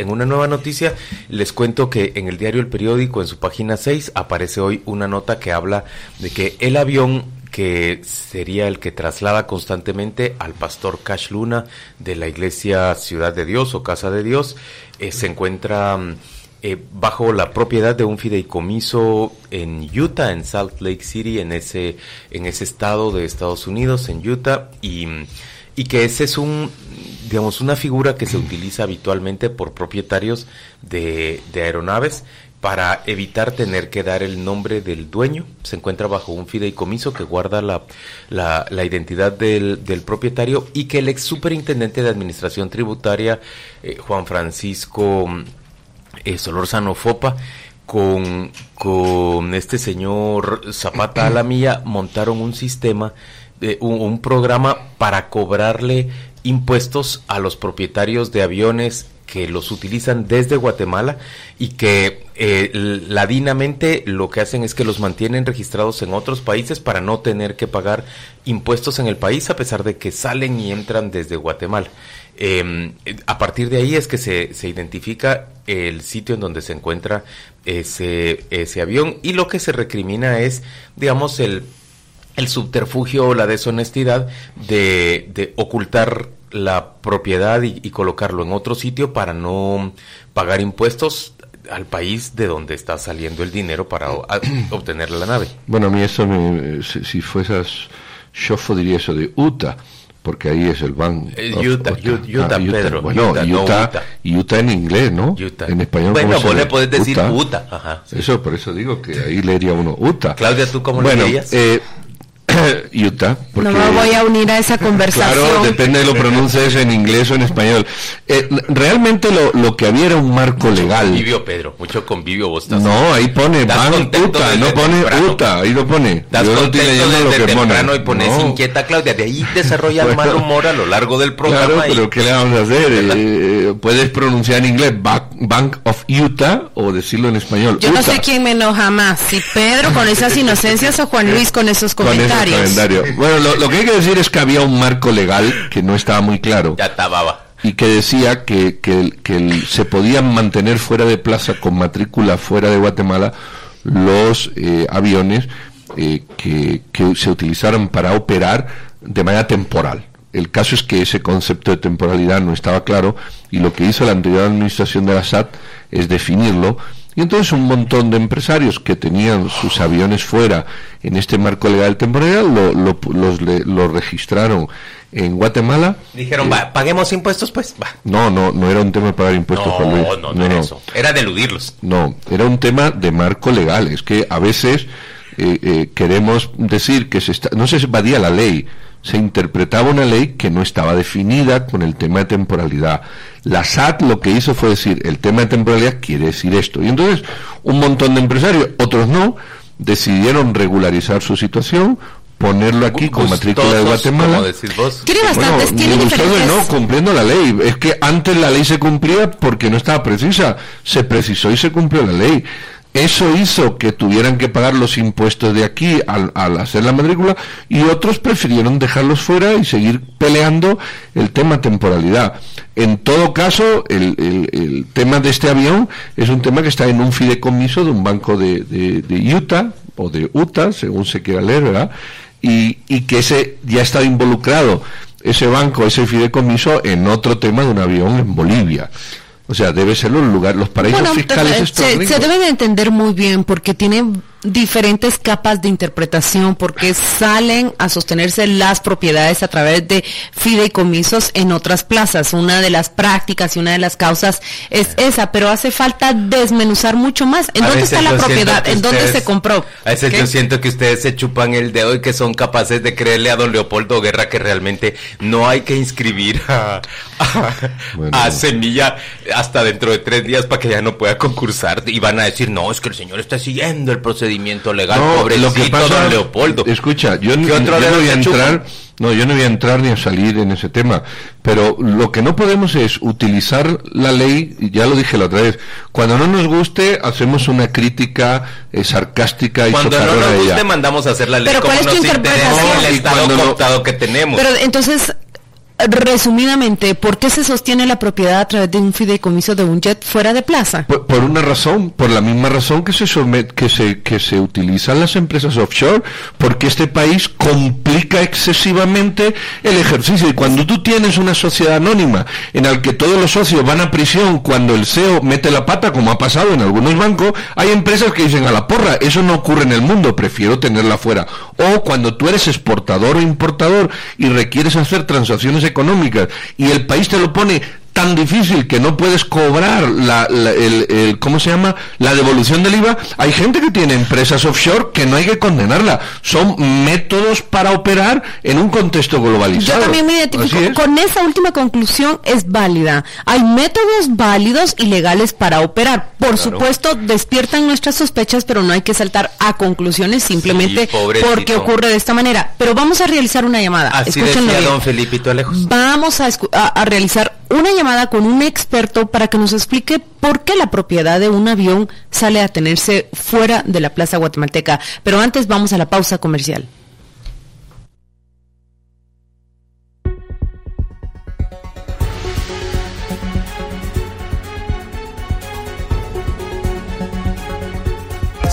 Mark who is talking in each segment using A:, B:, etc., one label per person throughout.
A: En una nueva noticia les cuento que en el diario El Periódico, en su página 6, aparece hoy una nota que habla de que el avión que sería el que traslada constantemente al pastor Cash Luna de la iglesia Ciudad de Dios o Casa de Dios, eh, se encuentra mm, eh, bajo la propiedad de un fideicomiso en Utah, en Salt Lake City, en ese, en ese estado de Estados Unidos, en Utah, y, y que ese es un, digamos, una figura que se utiliza habitualmente por propietarios de, de aeronaves para evitar tener que dar el nombre del dueño. Se encuentra bajo un fideicomiso que guarda la, la, la identidad del, del, propietario y que el ex superintendente de Administración Tributaria, eh, Juan Francisco eh, Solorzano Fopa, con, con este señor Zapata Alamilla montaron un sistema, eh, un, un programa para cobrarle impuestos a los propietarios de aviones que los utilizan desde Guatemala y que eh, ladinamente lo que hacen es que los mantienen registrados en otros países para no tener que pagar impuestos en el país a pesar de que salen y entran desde Guatemala. Eh, a partir de ahí es que se, se, identifica el sitio en donde se encuentra ese, ese avión y lo que se recrimina es, digamos, el, el subterfugio o la deshonestidad de, de ocultar la propiedad y, y, colocarlo en otro sitio para no pagar impuestos al país de donde está saliendo el dinero para a, obtener la nave.
B: Bueno, a mí eso, me, si, si fuesas shofo diría eso de UTA, porque ahí es el ban.
A: Eh, Utah, Utah, Utah,
B: ah,
A: Pedro.
B: Bueno,
A: Utah,
B: Utah,
A: no
B: Utah, Utah, en inglés, ¿no?
A: Utah.
B: En español.
A: Bueno,
B: ¿cómo
A: vos le podés decir
B: Utah.
A: Utah. Ajá, sí.
B: Eso, por eso digo que ahí leería uno Utah.
A: Claudia, ¿tú cómo
B: bueno,
A: le dirías?
B: Eh, Utah. Porque,
C: no me voy a unir a esa conversación.
B: Claro, depende de lo pronuncies en inglés o en español. Eh, realmente lo, lo, que había era un marco
A: mucho
B: legal.
A: Convivio, Pedro, mucho convivio vos estás.
B: No, ahí pone
A: Das
B: Ban
A: contento
B: Utah, no pone
A: temprano.
B: Utah, ahí lo pone.
A: Das
B: Yo no estoy leyendo lo que pone.
A: temprano y pones
B: No.
A: inquieta, Claudia. De ahí desarrolla el
B: Bueno.
A: mal humor a lo largo del programa.
B: Claro,
A: y-
B: pero ¿qué le vamos a hacer? Eh, eh, puedes pronunciar en inglés Ba- Bank of Utah o decirlo en español.
C: Yo no sé quién me enoja más, si Pedro con esas inocencias o Juan Luis con esos
B: Con comentario. Bueno, lo, lo que hay que decir es que había un marco legal que no estaba muy claro
A: Ya
B: y que decía que, que, que se podían mantener fuera de plaza con matrícula fuera de Guatemala los eh, aviones eh, que, que se utilizaran para operar de manera temporal. El caso es que ese concepto de temporalidad no estaba claro y lo que hizo la anterior administración de la SAT es definirlo y entonces un montón de empresarios que tenían sus aviones fuera en este marco legal de temporalidad lo, lo, los, le- lo registraron en Guatemala.
A: Dijeron,
B: Eh,
A: va, paguemos impuestos, pues. Va.
B: no, no, no era un tema de pagar impuestos, Juan Luis.
A: No, no, no, era eso. Era de eludirlos.
B: No, era un tema de marco legal. Es que a veces eh, eh, queremos decir que se está, no se evadía la ley, se interpretaba una ley que no estaba definida con el tema de temporalidad. La SAT lo que hizo fue decir, el tema de temporalidad quiere decir esto. Y entonces un montón de empresarios, otros no, decidieron regularizar su situación, ponerlo aquí con matrícula de Guatemala.
A: Como decís vos.
C: Tiene bastantes,
B: Bueno,
C: tiene diferentes.
B: no, cumpliendo la ley. Es que antes la ley se cumplía porque no estaba precisa. Se precisó y se cumplió la ley. Eso hizo que tuvieran que pagar los impuestos de aquí al, al hacer la matrícula y otros prefirieron dejarlos fuera y seguir peleando el tema temporalidad. En todo caso, el, tema de este avión es un tema que está en un fideicomiso de un banco de, de- de Utah o de Utah, según se quiera leer, ¿verdad? Y, y que ese ya está involucrado ese banco, ese fideicomiso en otro tema de un avión en Bolivia. O sea, debe ser los lugares, los paraísos
C: Bueno,
B: fiscales
C: se,
B: estos
C: se
B: ricos.
C: debe de entender muy bien porque tiene diferentes capas de interpretación porque salen a sostenerse las propiedades a través de fideicomisos en otras plazas. Una de las prácticas y una de las causas es esa, pero hace falta desmenuzar mucho más. ¿En
A: A
C: dónde está la propiedad? ¿En dónde
A: ustedes-
C: se compró?
A: A veces
C: ¿Qué?
A: yo siento que ustedes se chupan el dedo y que son capaces de creerle a don Leopoldo Guerra que realmente no hay que inscribir a, a,
B: Bueno.
A: a Semilla hasta dentro de tres días para que ya no pueda concursar. Y van a decir, no, es que el señor está siguiendo el procedimiento legal.
B: No,
A: Pobrecito
B: lo que pasa,
A: don Leopoldo.
B: escucha, yo,
A: ¿Qué
B: yo
A: otro
B: no voy a entrar, no, yo no voy a entrar ni a salir en ese tema, pero lo que no podemos es utilizar la ley, y ya lo dije la otra vez, cuando no nos guste hacemos una crítica eh, sarcástica y
A: Cuando no
B: socarrona
A: nos
B: ella.
A: guste mandamos a hacer la ley
C: Pero
A: como
C: ¿cuál es tu
A: nos interesa
C: interpretación?
A: el estado
B: no-
A: cooptado que tenemos.
C: Pero entonces, resumidamente, ¿por qué se sostiene la propiedad a través de un fideicomiso de un jet fuera de plaza?
B: Por, una razón, por la misma razón que se, que, se, que se utilizan las empresas offshore, porque este país complica excesivamente el ejercicio. Y cuando tú tienes una sociedad anónima en la que todos los socios van a prisión cuando el CEO mete la pata, como ha pasado en algunos bancos, hay empresas que dicen a la porra, eso no ocurre en el mundo, prefiero tenerla fuera. O cuando tú eres exportador o importador y requieres hacer transacciones económicas y el país te lo pone tan difícil que no puedes cobrar la, la- el, el- ¿cómo se llama? La devolución del IVA. Hay gente que tiene empresas offshore que no hay que condenarla. Son métodos para operar en un contexto globalizado.
C: Yo también me identifico
B: es.
C: con esa última conclusión, es válida. Hay métodos válidos y legales para operar. Por supuesto, despiertan nuestras sospechas, pero no hay que saltar a conclusiones simplemente porque ocurre de esta manera. Pero vamos a realizar una llamada.
A: Así
C: Escúchenlo
A: decía
C: bien.
A: don Felipito Alejos.
C: Vamos a, escu- a- a realizar una llamada con un experto para que nos explique por qué la propiedad de un avión sale a tenerse fuera de la Plaza Guatemalteca. Pero antes vamos a la pausa comercial.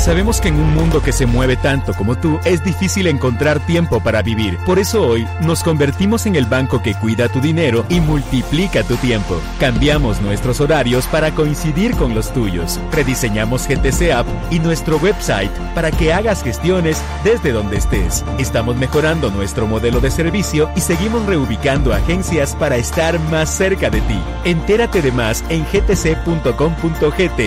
D: Sabemos que en un mundo que se mueve tanto como tú, es difícil encontrar tiempo para vivir. Por eso hoy nos convertimos en el banco que cuida tu dinero y multiplica tu tiempo. Cambiamos nuestros horarios para coincidir con los tuyos. Rediseñamos GTC App y nuestro website para que hagas gestiones desde donde estés. Estamos mejorando nuestro modelo de servicio y seguimos reubicando agencias para estar más cerca de ti. Entérate de más en gtc.com.gt.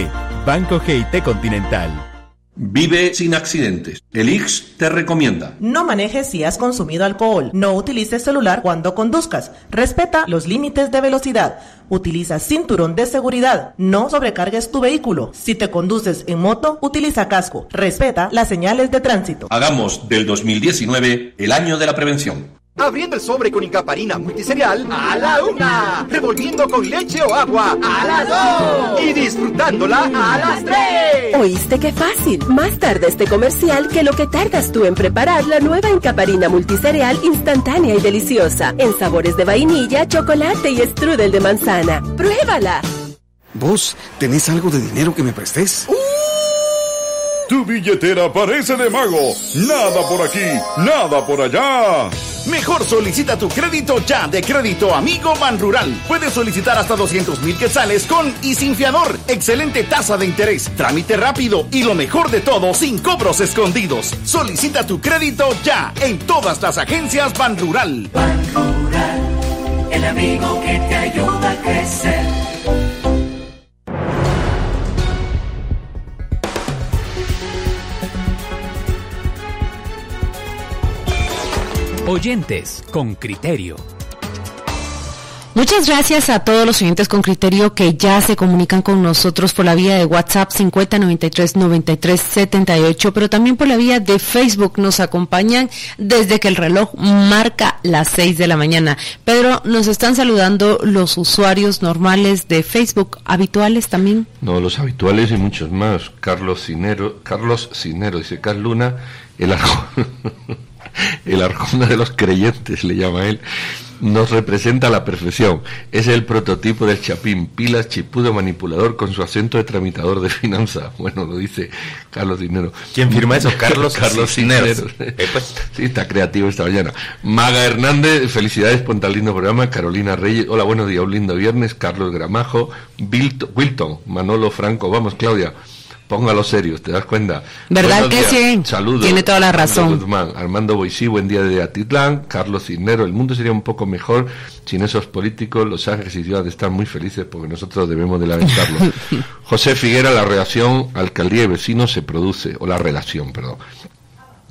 D: Banco GIT Continental.
E: Vive sin accidentes. El IX te recomienda.
F: No manejes si has consumido alcohol. No utilices celular cuando conduzcas. Respeta los límites de velocidad. Utiliza cinturón de seguridad. No sobrecargues tu vehículo. Si te conduces en moto, utiliza casco. Respeta las señales de tránsito.
E: Hagamos del 2019 el año de la prevención.
G: Abriendo el sobre con Incaparina multiserial a la una. Revolviendo con leche o agua a las dos. Y disfrutándola a las tres.
H: ¿Oíste qué fácil? Más tarde este comercial que lo que tardas tú en preparar la nueva encaparina multicereal instantánea y deliciosa. En sabores de vainilla, chocolate y strudel de manzana. ¡Pruébala!
I: ¿Vos tenés algo de dinero que me prestes?
J: Tu billetera parece de mago. Nada por aquí, nada por allá.
G: Mejor solicita tu crédito ya de Crédito Amigo Banrural. Puedes solicitar hasta 200 mil quetzales con y sin fiador. Excelente tasa de interés, trámite rápido y lo mejor de todo, sin cobros escondidos. Solicita tu crédito ya en todas las agencias Banrural.
K: el amigo que te ayuda a crecer.
L: Oyentes con criterio.
C: Muchas gracias a todos los oyentes con criterio que ya se comunican con nosotros por la vía de WhatsApp 5093-9378, pero también por la vía de Facebook. Nos acompañan desde que el reloj marca las 6 de la mañana. Pedro, nos están saludando los usuarios normales de Facebook, habituales también.
B: No, los habituales y muchos más. Carlos Cinero, Carlos Cinero, dice Carl Luna, el arjona, el arjona de los creyentes, le llama él, nos representa a la perfección. Es el prototipo del chapín, pilas, chipudo, manipulador con su acento de tramitador de finanzas. Bueno, lo dice Carlos Cinero.
A: ¿Quién firma eso? Carlos
B: Carlos.
A: Eh, pues.
B: Sí, está creativo esta mañana. Maga Hernández, felicidades por tan lindo programa. Carolina Reyes, hola, buenos días, un lindo viernes. Carlos Gramajo, Wilton, Manolo Franco, vamos, Claudia. Póngalo serios, ¿te das cuenta?
C: ¿Verdad
B: Buenos
C: que
B: días.
C: sí?
B: Saludos.
C: Tiene toda la razón.
B: Guzmán, Armando Boisí, buen día de Atitlán. Carlos Cisnero, el mundo sería un poco mejor sin esos políticos. Los ángeles y ciudades están muy felices porque nosotros debemos de lamentarlo. José Figuera, la relación alcaldía y vecinos se produce, o la relación, perdón.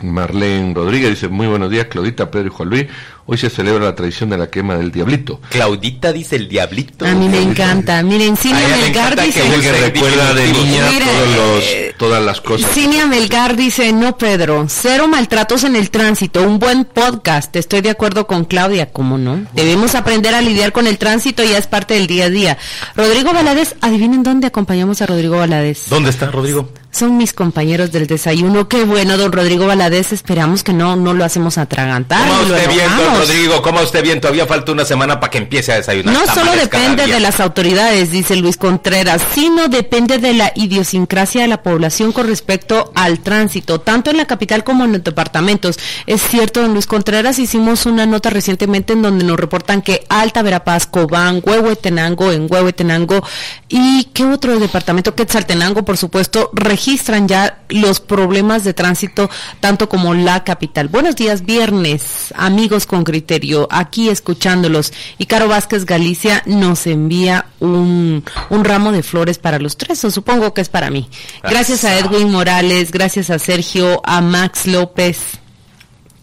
B: Marlene Rodríguez dice, muy buenos días, Claudita, Pedro y Juan Luis. Hoy se celebra la tradición de la quema del diablito.
A: Claudita dice el diablito.
C: A mí me encanta. Miren, Silvia
A: A ella le
C: Melgar dice...
A: que
B: recuerda de niña
C: Mira,
B: todos los
C: eh,
B: todas las cosas.
C: Cinia Melgar dice, no Pedro, cero maltratos en el tránsito, un buen podcast. Estoy de acuerdo con Claudia, ¿cómo no? Debemos aprender a lidiar con el tránsito, ya es parte del día a día. Rodrigo Valadez, adivinen dónde acompañamos a Rodrigo Valadez.
A: ¿Dónde está Rodrigo?
C: Son mis compañeros del desayuno. Qué bueno, don Rodrigo Valadez. Esperamos que no, no lo hacemos atragantar.
A: ¿Cómo
C: y lo
A: usted bien, don. Rodrigo? ¿Cómo usted bien? Todavía falta una semana para que empiece a desayunar.
C: No solo
A: tamales
C: depende de las autoridades, dice Luis Contreras, sino depende de la idiosincrasia de la población con respecto al tránsito, tanto en la capital como en los departamentos. Es cierto, don Luis Contreras, hicimos una nota recientemente en donde nos reportan que Alta Verapaz, Cobán, Huehuetenango, en Huehuetenango y qué otro departamento, Quetzaltenango, por supuesto, registran ya los problemas de tránsito, tanto como la capital. Buenos días, viernes, amigos con criterio, aquí escuchándolos. Y Caro Vázquez Galicia nos envía un, un ramo de flores para los tres, o supongo que es para mí. Gracias a Edwin Morales, gracias a Sergio, a Max López,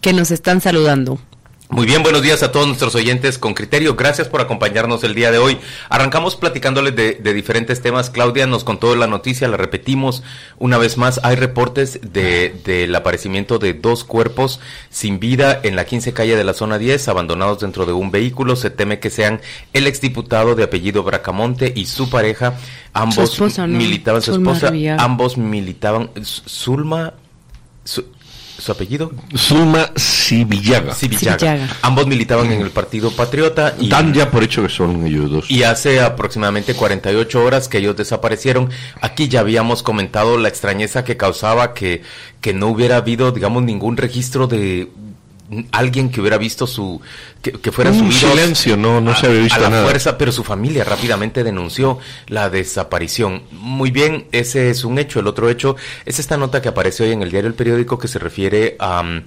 C: que nos están saludando.
A: Muy bien, buenos días a todos nuestros oyentes con criterio. Gracias por acompañarnos el día de hoy. Arrancamos platicándoles de, de diferentes temas. Claudia nos contó la noticia, la repetimos una vez más. Hay reportes de, del aparecimiento de dos cuerpos sin vida en la 15 calle de la zona 10, abandonados dentro de un vehículo. Se teme que sean el exdiputado de apellido Bracamonte y su pareja. Ambos
C: Su esposa, ¿no?
A: militaban, su esposa,
C: Arriaga.
A: ambos militaban. Zulma, su, su apellido.
B: Zulma Sivillaga.
A: Sivillaga.
C: Sivillaga.
A: Ambos militaban en el Partido Patriota y,
B: Dan ya por hecho que son ellos dos.
A: y hace aproximadamente 48 horas que ellos desaparecieron. Aquí ya habíamos comentado la extrañeza que causaba que, que no hubiera habido, digamos, ningún registro de alguien que hubiera visto su que, que
B: Un
A: subidos
B: silencio, no- no
A: a-
B: se había visto
A: a la
B: nada.
A: fuerza, pero su familia rápidamente denunció la desaparición. Muy bien, ese es un hecho. El otro hecho es esta nota que aparece hoy en el diario El Periódico que se refiere a um,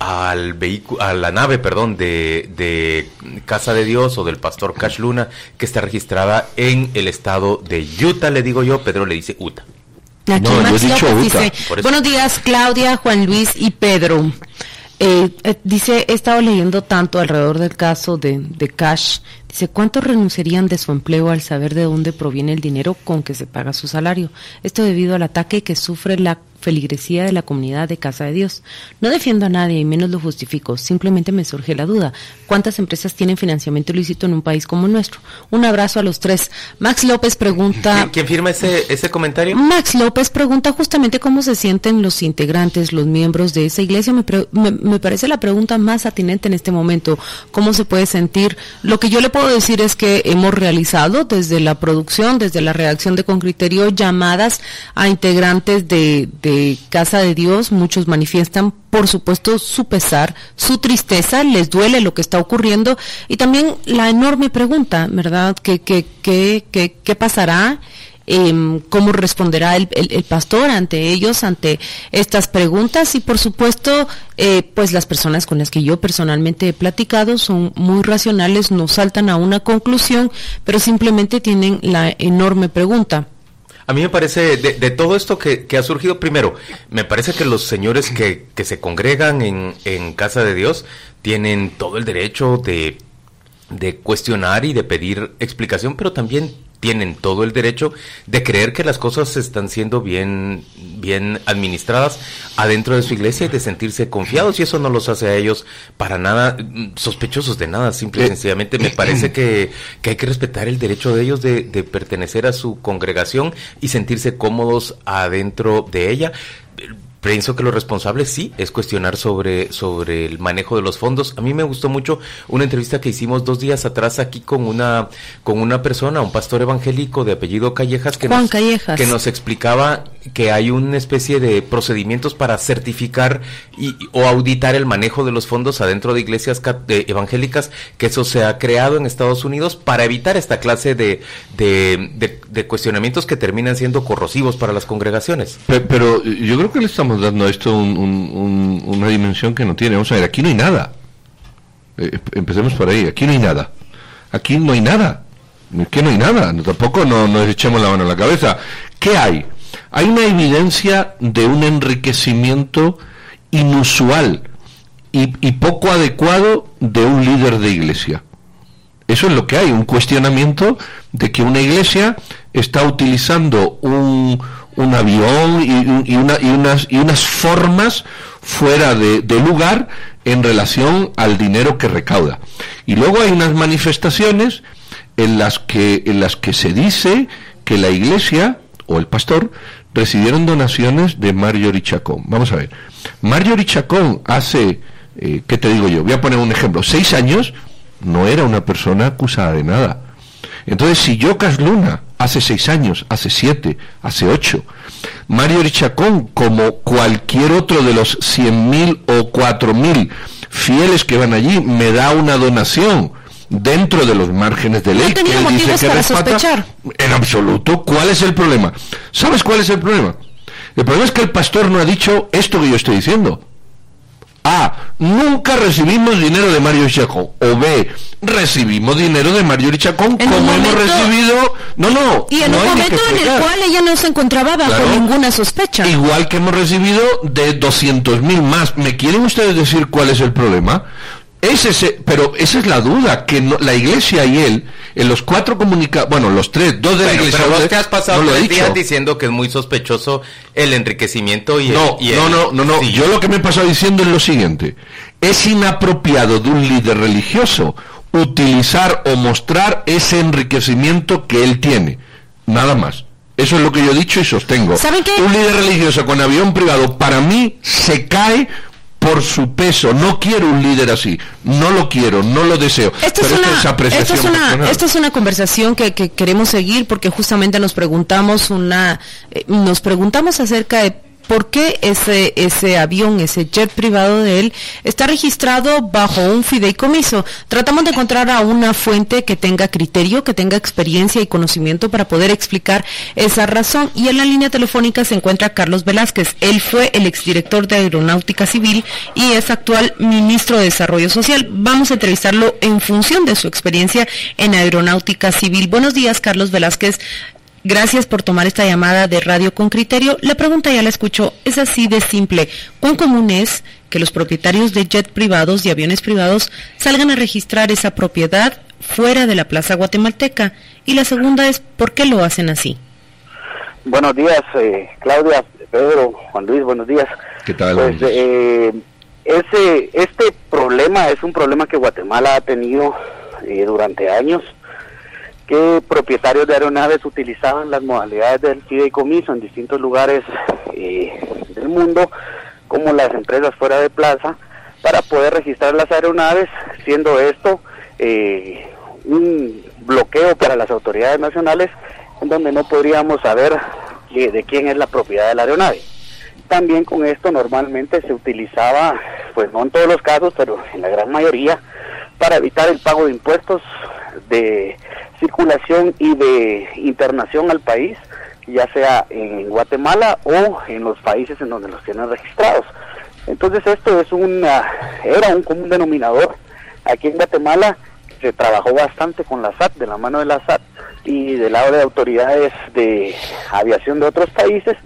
A: al vehículo, a la nave, perdón, de, de Casa de Dios o del pastor Cash Luna, que está registrada en el estado de Utah, le digo yo, Pedro le dice Utah.
C: Aquí
B: No, yo
C: Max
B: he dicho
C: López
B: Uta.
C: dice, buenos días Claudia, Juan Luis y Pedro. Eh, eh, dice, he estado leyendo tanto alrededor del caso de, de Cash. Dice, ¿cuántos renunciarían de su empleo al saber de dónde proviene el dinero con que se paga su salario? Esto debido al ataque que sufre la feligresía de la comunidad de Casa de Dios. No defiendo a nadie y menos lo justifico, simplemente me surge la duda. ¿Cuántas empresas tienen financiamiento ilícito en un país como el nuestro? Un abrazo a los tres. Max López pregunta...
A: ¿Quién, firma ese, ese comentario?
C: Max López pregunta justamente cómo se sienten los integrantes, los miembros de esa iglesia. Me, pre- me- me parece la pregunta más atinente en este momento. ¿Cómo se puede sentir? Lo que yo le puedo decir es que hemos realizado desde la producción, desde la redacción de Con Criterio, llamadas a integrantes de, Casa de Dios. Muchos manifiestan, por supuesto, su pesar, su tristeza, les duele lo que está ocurriendo y también la enorme pregunta, ¿verdad? ¿Qué, qué, qué, qué, qué pasará? Em, cómo responderá el, el- pastor ante ellos, ante estas preguntas y por supuesto, eh, pues las personas con las que yo personalmente he platicado son muy racionales, no saltan a una conclusión, pero simplemente tienen la enorme pregunta.
A: A mí me parece, de, de todo esto que, que ha surgido, primero, me parece que los señores que, que se congregan en, en Casa de Dios tienen todo el derecho de, de cuestionar y de pedir explicación, pero también tienen todo el derecho de creer que las cosas están siendo bien, bien administradas adentro de su iglesia y de sentirse confiados y eso no los hace a ellos para nada mm, sospechosos de nada, simple y
B: Eh,
A: sencillamente me parece que, que hay que respetar el derecho de ellos de, de pertenecer a su congregación y sentirse cómodos adentro de ella. Pienso que lo responsable sí es cuestionar sobre, sobre el manejo de los fondos. A mí me gustó mucho una entrevista que hicimos dos días atrás aquí con una, con una persona, un pastor evangélico de apellido Callejas, que,
C: Juan
A: nos,
C: Callejas.
A: que nos explicaba que hay una especie de procedimientos para certificar y, o auditar el manejo de los fondos adentro de iglesias evangélicas, que eso se ha creado en Estados Unidos para evitar esta clase de, de, de- de cuestionamientos que terminan siendo corrosivos para las congregaciones.
B: Pe- Pero yo creo que le estamos dando a esto un- un- un- una dimensión que no tiene. Vamos a ver, aquí no hay nada. Eh, empecemos por ahí. Aquí no hay nada. Aquí no hay nada. Es que no hay nada. Tampoco no nos echemos la mano a la cabeza. ¿Qué hay? Hay una evidencia de un enriquecimiento inusual y poco adecuado de un líder de iglesia. Eso es lo que hay, un cuestionamiento de que una iglesia está utilizando un, un avión y, una, y, unas, y unas formas fuera de, lugar en relación al dinero que recauda. Y luego hay unas manifestaciones en las que, se dice que la iglesia o el pastor recibieron donaciones de Marjorie Chacón. Vamos a ver. Marjorie Chacón hace, eh, ¿qué te digo yo? Voy a poner un ejemplo. Seis años no era una persona acusada de nada. Entonces, si Yocas Luna hace seis años, hace siete, hace ocho, Mario Chacón, como cualquier otro de los cien mil o cuatro mil fieles que van allí, me da una donación dentro de los márgenes de ley
C: que él dice que para sospechar.
B: En absoluto. ¿Cuál es el problema? ¿Sabes cuál es el problema? El problema es que el pastor no ha dicho esto que yo estoy diciendo. A. Nunca recibimos dinero de Mario Chacón. O B. Recibimos dinero de Mario Chacón como hemos recibido. No, no.
C: Y en un momento en el cual ella no se encontraba bajo ninguna sospecha.
B: Igual que hemos recibido de 200 mil más. ¿Me quieren ustedes decir cuál es el problema? Es ese, pero esa es la duda, que la iglesia y él, en los cuatro comunicados, bueno, los tres, dos de la iglesia.
A: Pero vos te has pasado no días diciendo que es muy sospechoso el enriquecimiento y
B: no,
A: el,
B: no, no, no, no, yo lo que me he pasado diciendo es lo siguiente, es inapropiado de un líder religioso utilizar o mostrar ese enriquecimiento que él tiene, nada más. Eso es lo que yo he dicho y sostengo.
C: ¿Saben qué?
B: Un líder religioso con avión privado, para mí, se cae por su peso. No quiero un líder así. No lo quiero, no lo deseo.
C: Esto es, una, esto es una, conversación que, queremos seguir porque justamente nos preguntamos una, eh, nos preguntamos acerca de por qué ese, ese avión, ese jet privado de él, está registrado bajo un fideicomiso. Tratamos de encontrar a una fuente que tenga criterio, que tenga experiencia y conocimiento para poder explicar esa razón. Y en la línea telefónica se encuentra Carlos Velázquez. Él fue el exdirector de Aeronáutica Civil y es actual ministro de Desarrollo Social. Vamos a entrevistarlo en función de su experiencia en Aeronáutica Civil. Buenos días, Carlos Velázquez. Gracias por tomar esta llamada de Radio con Criterio. La pregunta ya la escucho, es así de simple. ¿Cuán común es que los propietarios de jet privados y aviones privados salgan a registrar esa propiedad fuera de la plaza guatemalteca? Y la segunda es, ¿por qué lo hacen así?
M: Buenos días, eh, Claudia, Pedro, Juan Luis, buenos días.
B: ¿Qué tal?
M: Pues, eh, ese, este problema es un problema que Guatemala ha tenido eh, durante años que propietarios de aeronaves utilizaban las modalidades del fideicomiso en distintos lugares eh, del mundo, como las empresas fuera de plaza, para poder registrar las aeronaves, siendo esto eh, un bloqueo para las autoridades nacionales, en donde no podríamos saber de quién es la propiedad de la aeronave. También con esto normalmente se utilizaba, pues no en todos los casos, pero en la gran mayoría, para evitar el pago de impuestos de circulación y de internación al país, ya sea en Guatemala o en los países en donde los tienen registrados. Entonces esto es una, era un común denominador. Aquí en Guatemala se trabajó bastante con la SAT, de la mano de la SAT y del lado de autoridades de aviación de otros países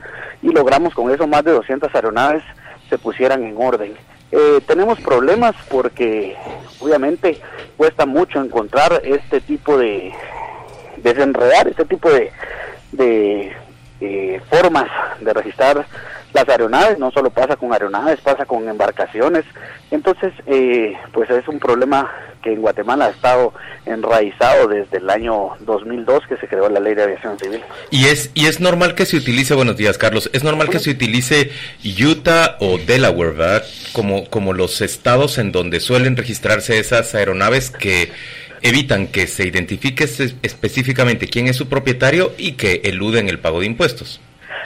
M: y logramos con eso más de 200 aeronaves se pusieran en orden. Eh, tenemos problemas porque obviamente cuesta mucho encontrar este tipo de desenredar este tipo de, de eh, formas de registrar las aeronaves, no solo pasa con aeronaves, pasa con embarcaciones. Entonces, eh, pues es un problema que en Guatemala ha estado enraizado desde el año 2002 que se creó la Ley de Aviación Civil.
A: Y es y es normal que se utilice, buenos días Carlos, es normal que se utilice Utah o Delaware, ¿verdad? Como como los estados en donde suelen registrarse esas aeronaves que evitan que se identifique específicamente quién es su propietario y que eluden el pago de impuestos.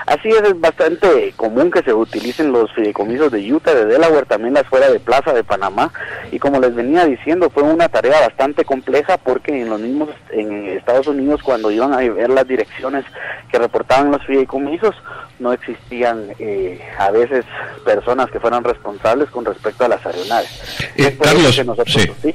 M: Así es, es bastante común que se utilicen los fideicomisos de Utah, de Delaware, también las fuera de Plaza de Panamá. Y como les venía diciendo, fue una tarea bastante compleja porque en los mismos, en Estados Unidos, cuando iban a ver las direcciones que reportaban los fideicomisos, no existían eh, a veces personas que fueran responsables con respecto a las aeronaves.
B: Eh, Carlos, sí.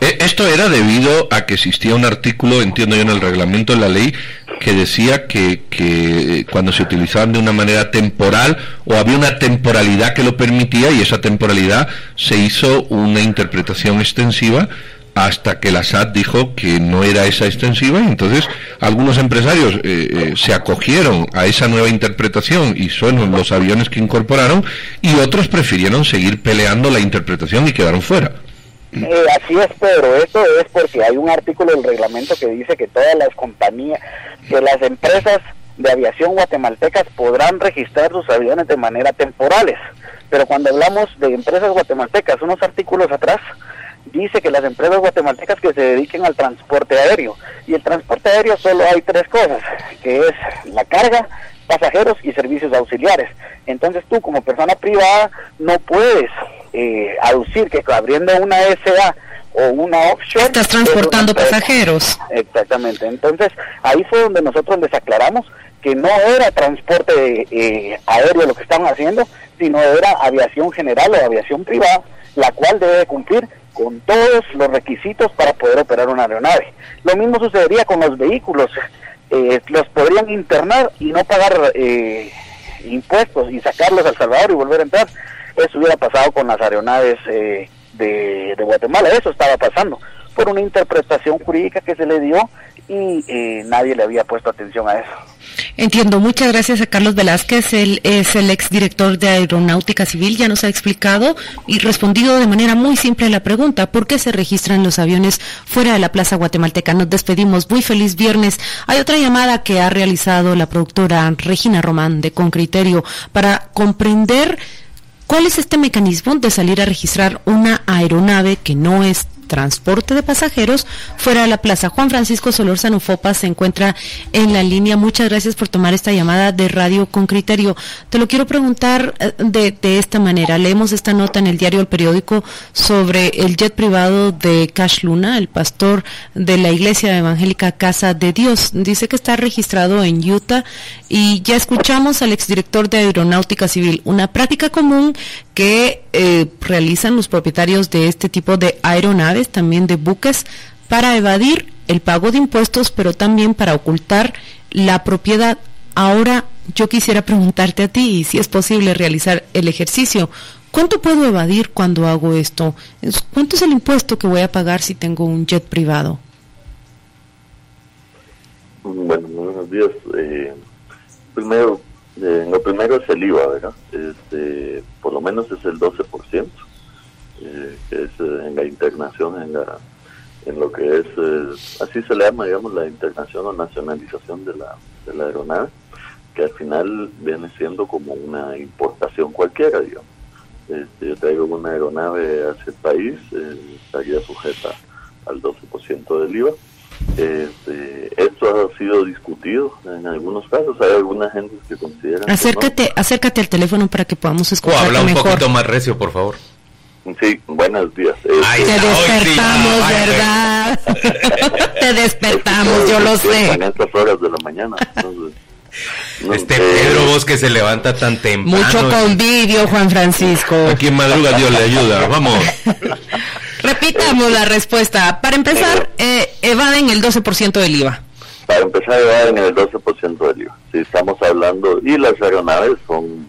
B: Eh, esto era debido a que existía un artículo, entiendo yo, en el reglamento de la ley que decía que, que cuando se utilizaban de una manera temporal o había una temporalidad que lo permitía y esa temporalidad se hizo una interpretación extensiva hasta que la SAT dijo que no era esa extensiva y entonces algunos empresarios eh, eh, se acogieron a esa nueva interpretación y son los aviones que incorporaron y otros prefirieron seguir peleando la interpretación y quedaron fuera.
M: Eh, así es, Pedro. Esto es porque hay un artículo del reglamento que dice que todas las compañías, que las empresas de aviación guatemaltecas podrán registrar sus aviones de manera temporales. Pero cuando hablamos de empresas guatemaltecas, unos artículos atrás, dice que las empresas guatemaltecas que se dediquen al transporte aéreo. Y el transporte aéreo solo hay tres cosas, que es la carga, pasajeros y servicios auxiliares. Entonces tú como persona privada no puedes eh, aducir que abriendo una SA o una offshore...
C: Estás transportando pasajeros.
M: Exactamente. Entonces ahí fue donde nosotros les aclaramos que no era transporte eh, aéreo lo que estaban haciendo, sino era aviación general o aviación privada, la cual debe cumplir con todos los requisitos para poder operar una aeronave. Lo mismo sucedería con los vehículos. Eh, los podrían internar y no pagar eh, impuestos y sacarlos al Salvador y volver a entrar. Eso hubiera pasado con las aeronaves eh, de, Guatemala. Eso estaba pasando por una interpretación jurídica que se le dio y eh, nadie le había puesto atención a eso.
C: Entiendo. Muchas gracias a Carlos Velázquez. Él es el exdirector de Aeronáutica Civil. Ya nos ha explicado y respondido de manera muy simple a la pregunta, ¿por qué se registran los aviones fuera de la Plaza Guatemalteca? Nos despedimos. Muy feliz viernes. Hay otra llamada que ha realizado la productora Regina Román de Con Criterio para comprender cuál es este mecanismo de salir a registrar una aeronave que no es transporte de pasajeros fuera de la plaza. Juan Francisco Solórzano Fopa se encuentra en la línea. Muchas gracias por tomar esta llamada de radio con criterio. Te lo quiero preguntar eh, de, esta manera. Leemos esta nota en el diario El Periódico sobre el jet privado de Cash Luna, el pastor de la Iglesia Evangélica Casa de Dios. Dice que está registrado en Utah y ya escuchamos al exdirector de Aeronáutica Civil, una práctica común que eh, realizan los propietarios de este tipo de aeronaves, también de buques, para evadir el pago de impuestos, pero también para ocultar la propiedad. Ahora yo quisiera preguntarte a ti si es posible realizar el ejercicio. ¿Cuánto puedo evadir cuando hago esto? ¿Cuánto es el impuesto que voy a pagar si tengo un jet privado?
N: Bueno, buenos días. Eh, primero, eh, lo primero es el IVA, ¿verdad? Este, por lo menos es el 12%, eh, que es eh, en la internación, en, la, en lo que es, eh, así se le llama, digamos, la internación o nacionalización de la, de la aeronave, que al final viene siendo como una importación cualquiera, digamos. Este, yo traigo una aeronave hacia el país, estaría sujeta al 12% del IVA este, esto ha sido discutido en algunos casos. Hay alguna gente que considera.
C: Acércate, acércate al teléfono para que podamos escuchar.
A: habla un poquito más recio, por favor.
N: Sí, buenos días.
C: Este, Te despertamos, ¿verdad? Te despertamos, yo lo sé.
N: En estas horas de la mañana.
A: este Pedro vos que se levanta tan temprano.
C: Mucho convivio, Juan Francisco.
B: Aquí en madruga Dios le ayuda. Vamos.
C: Repitamos la respuesta. Para empezar, eh, evaden el 12% del IVA.
N: Para empezar, evaden el 12% del IVA. Si estamos hablando, y las aeronaves son,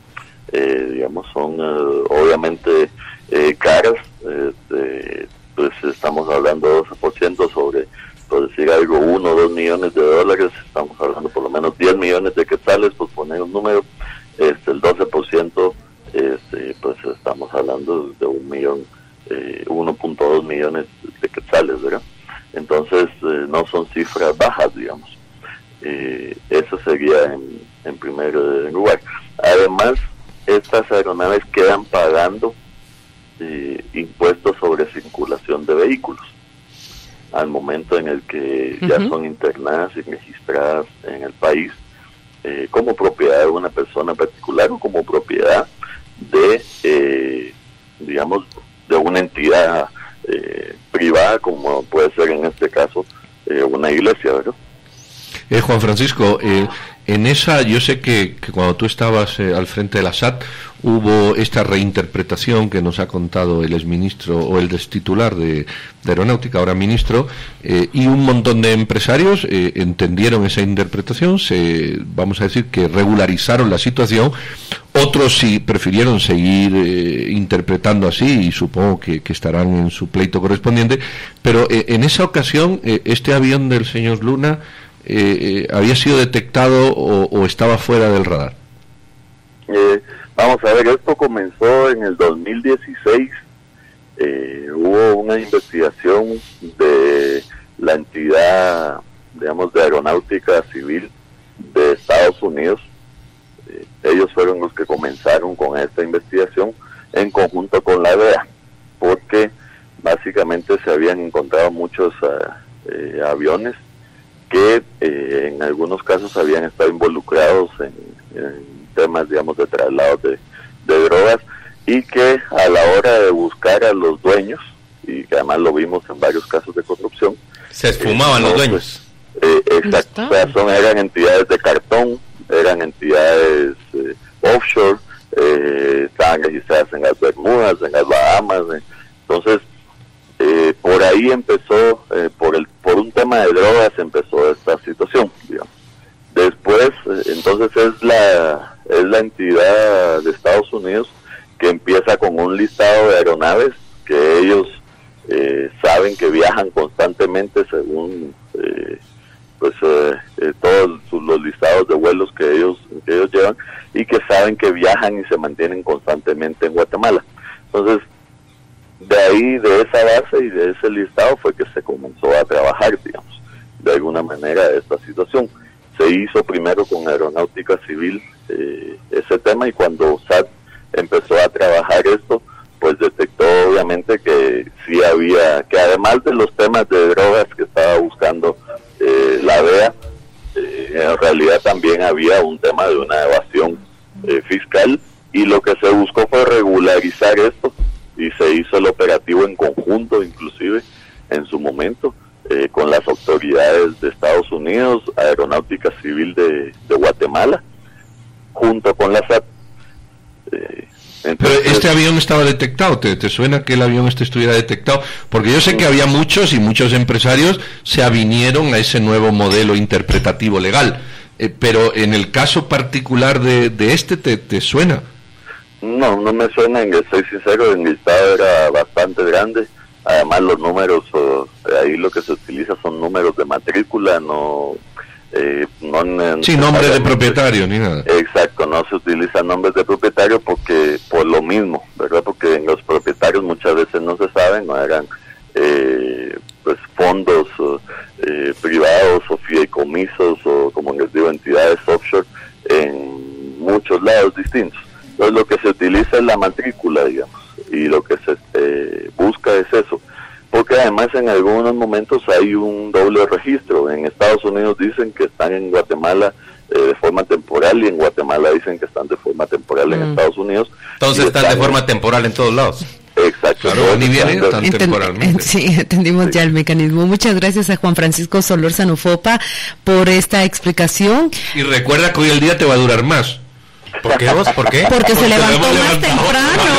N: eh, digamos, son eh, obviamente eh, caras, este, pues estamos hablando 12% sobre, por decir algo, 1 o 2 millones de dólares, estamos hablando por lo menos 10 millones de quetzales, por poner un número, este, el 12%, este, pues estamos hablando de un millón eh, 1.2 millones de quetzales, ¿verdad? Entonces eh, no son cifras bajas, digamos. Eh, eso sería en, en primer lugar. Además, estas aeronaves quedan pagando eh, impuestos sobre circulación de vehículos al momento en el que ya son internadas y registradas en el país eh, como propiedad de una persona particular o como propiedad de, eh, digamos, de una entidad eh, privada, como puede ser en este caso eh, una iglesia, ¿verdad?
B: Eh, Juan Francisco, eh, en esa, yo sé que, cuando tú estabas eh, al frente de la SAT, hubo esta reinterpretación que nos ha contado el exministro o el destitular de, Aeronáutica, ahora ministro, eh, y un montón de empresarios eh, entendieron esa interpretación, se, vamos a decir que regularizaron la situación. Otros sí prefirieron seguir interpretando así y supongo que, estarán en su pleito correspondiente. Pero en esa ocasión, este avión del señor Luna había sido detectado o, estaba fuera del radar.
N: vamos a ver, esto comenzó en el 2016. hubo una investigación de la entidad, digamos, de aeronáutica civil de Estados Unidos ellos fueron los que comenzaron con esta investigación en conjunto con la DEA, porque básicamente se habían encontrado muchos ah, eh, aviones que eh, en algunos casos habían estado involucrados en, temas, digamos, de traslados de, drogas y que a la hora de buscar a los dueños, y que además lo vimos en varios casos de corrupción,
A: se esfumaban los dueños.
N: Eh, exacto, son, eran entidades de cartón, eran entidades eh, offshore, eh, estaban registradas en las Bermudas, en las Bahamas. Eh. Por ahí empezó, por, el, por un tema de drogas empezó esta situación. Digamos. Después, entonces es la, es la entidad de Estados Unidos que empieza con un listado de aeronaves que ellos saben que viajan constantemente según pues eh, eh, todos los listados de vuelos que ellos que ellos llevan y que saben que viajan y se mantienen constantemente en Guatemala. Entonces, de ahí, de esa base y de ese listado fue que se comenzó a trabajar, digamos, de alguna manera esta situación. Se hizo primero con Aeronáutica Civil eh, ese tema y cuando SAT empezó a trabajar esto, pues detectó obviamente que sí había, que además de los temas de drogas que estaba buscando eh, la DEA, eh, en realidad también había un tema de una evasión eh, fiscal y lo que se buscó fue regularizar esto y se hizo el operativo en conjunto inclusive en su momento con las autoridades de Estados Unidos, Aeronáutica Civil de, de Guatemala, junto con la SAT.
B: Pero este avión estaba detectado, ¿Te, suena que el avión este estuviera detectado? Porque yo sé que había muchos y muchos empresarios se avinieron a ese nuevo modelo interpretativo legal. Eh, pero en el caso particular de, este, ¿te, suena?
N: No, no me suena, en soy sincero, el estado era bastante grande. Además los números, ahí lo que se utiliza son números de matrícula, no eh, no,
B: sí, nombre de propietario ni nada.
N: Exacto, no se utilizan nombres de propietario porque por lo mismo, ¿verdad? Porque los propietarios muchas veces no se saben, no eran eh, pues fondos eh, privados o fideicomisos o como les digo entidades offshore en muchos lados distintos. Entonces lo que se utiliza es la matrícula, digamos, y lo que se eh, busca es eso porque además en algunos momentos hay un doble registro. En Estados Unidos dicen que están en Guatemala eh, de forma temporal y en Guatemala dicen que están de forma temporal en mm. Estados Unidos.
A: Entonces están, de forma temporal en todos lados.
N: Exacto.
C: temporalmente. Sí, entendimos ya el mecanismo. Muchas gracias a Juan Francisco Solor Fopa por esta explicación.
B: Y recuerda que hoy el día te va a durar más.
A: ¿Por qué vos? ¿Por qué?
C: Porque, se levantó más temprano.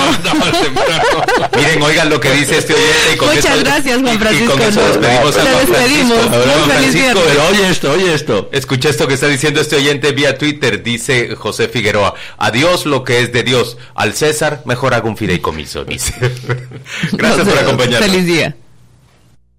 A: Miren, oigan lo que dice este oyente.
C: Muchas gracias, Juan Francisco.
A: Y con eso despedimos a Juan
C: despedimos.
A: Juan
B: Francisco, pero oye esto, oye esto.
A: Escucha esto que está diciendo este oyente vía Twitter. Dice José Figueroa. Adiós lo que es de Dios. Al César, mejor haga un fideicomiso. Dice. gracias por acompañarnos.
C: Feliz día.